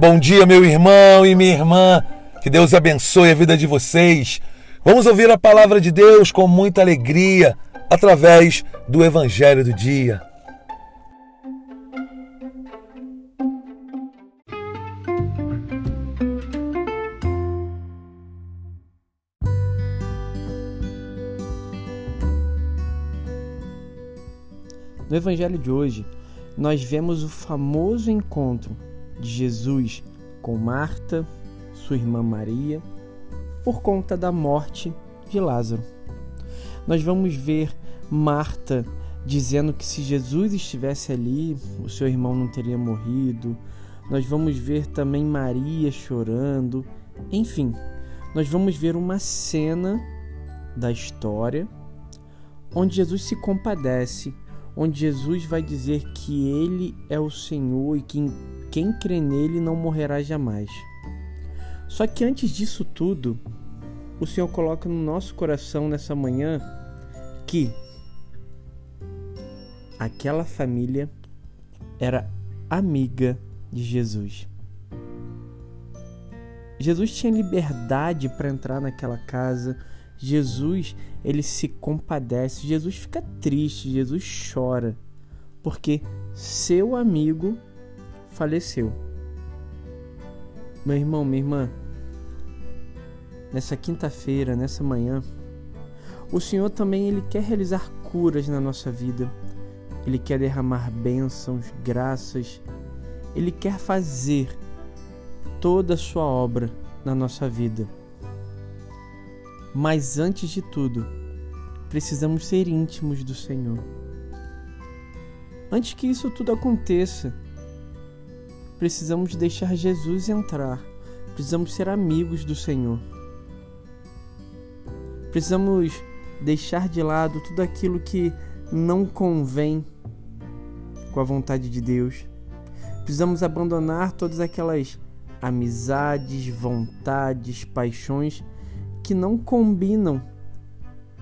Bom dia, meu irmão e minha irmã. Que Deus abençoe a vida de vocês. Vamos ouvir a palavra de Deus com muita alegria através do Evangelho do Dia. No Evangelho de hoje, nós vemos o famoso encontro de Jesus com Marta, sua irmã Maria, por conta da morte de Lázaro. Nós vamos ver Marta dizendo que se Jesus estivesse ali, o seu irmão não teria morrido. Nós vamos ver também Maria chorando. Enfim, nós vamos ver uma cena da história onde Jesus se compadece onde Jesus vai dizer que Ele é o Senhor e que quem crê nele não morrerá jamais. Só que antes disso tudo, o Senhor coloca no nosso coração nessa manhã que aquela família era amiga de Jesus. Jesus tinha liberdade para entrar naquela casa Jesus, ele se compadece, Jesus fica triste, Jesus chora, porque seu amigo faleceu. Meu irmão, minha irmã, nessa quinta-feira, nessa manhã, o Senhor também ele quer realizar curas na nossa vida. Ele quer derramar bênçãos, graças. Ele quer fazer toda a sua obra na nossa vida. Mas antes de tudo, precisamos ser íntimos do Senhor. Antes que isso tudo aconteça, precisamos deixar Jesus entrar. Precisamos ser amigos do Senhor. Precisamos deixar de lado tudo aquilo que não convém com a vontade de Deus. Precisamos abandonar todas aquelas amizades, vontades, paixões que não combinam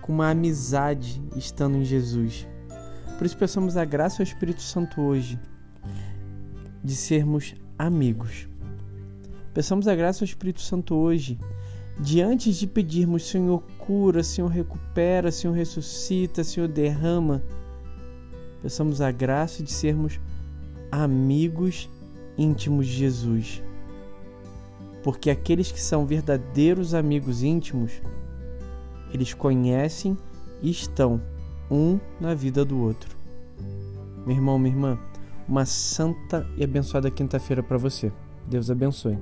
com uma amizade estando em Jesus. Por isso peçamos a graça ao Espírito Santo hoje de sermos amigos. Peçamos a graça ao Espírito Santo hoje de antes de pedirmos Senhor cura, Senhor recupera, Senhor ressuscita, Senhor derrama, peçamos a graça de sermos amigos íntimos de Jesus porque aqueles que são verdadeiros amigos íntimos, eles conhecem e estão um na vida do outro. Meu irmão, minha irmã, uma santa e abençoada quinta-feira para você. Deus abençoe.